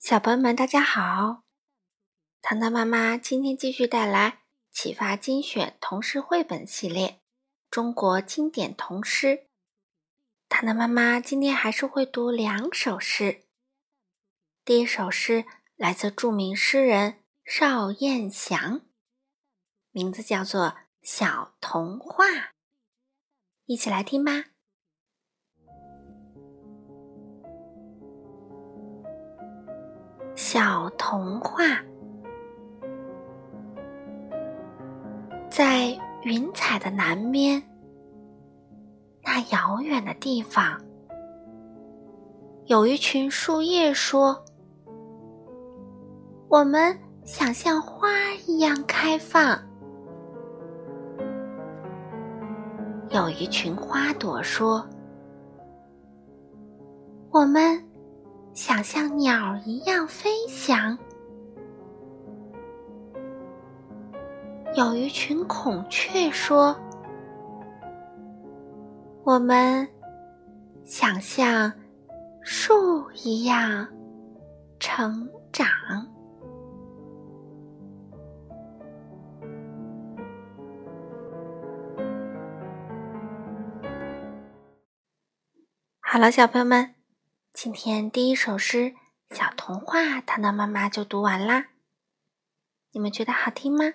小朋友们，大家好！糖糖妈妈今天继续带来《启发精选童诗绘本系列》中国经典童诗。糖糖妈妈今天还是会读两首诗。第一首诗来自著名诗人邵燕祥，名字叫做《小童话》，一起来听吧。小童话，在云彩的南边，那遥远的地方，有一群树叶说：“我们想像花一样开放。”有一群花朵说：“我们。”想像鸟一样飞翔，有一群孔雀说：“我们想像树一样成长。”好了，小朋友们。今天第一首诗《小童话》，糖糖妈妈就读完啦。你们觉得好听吗？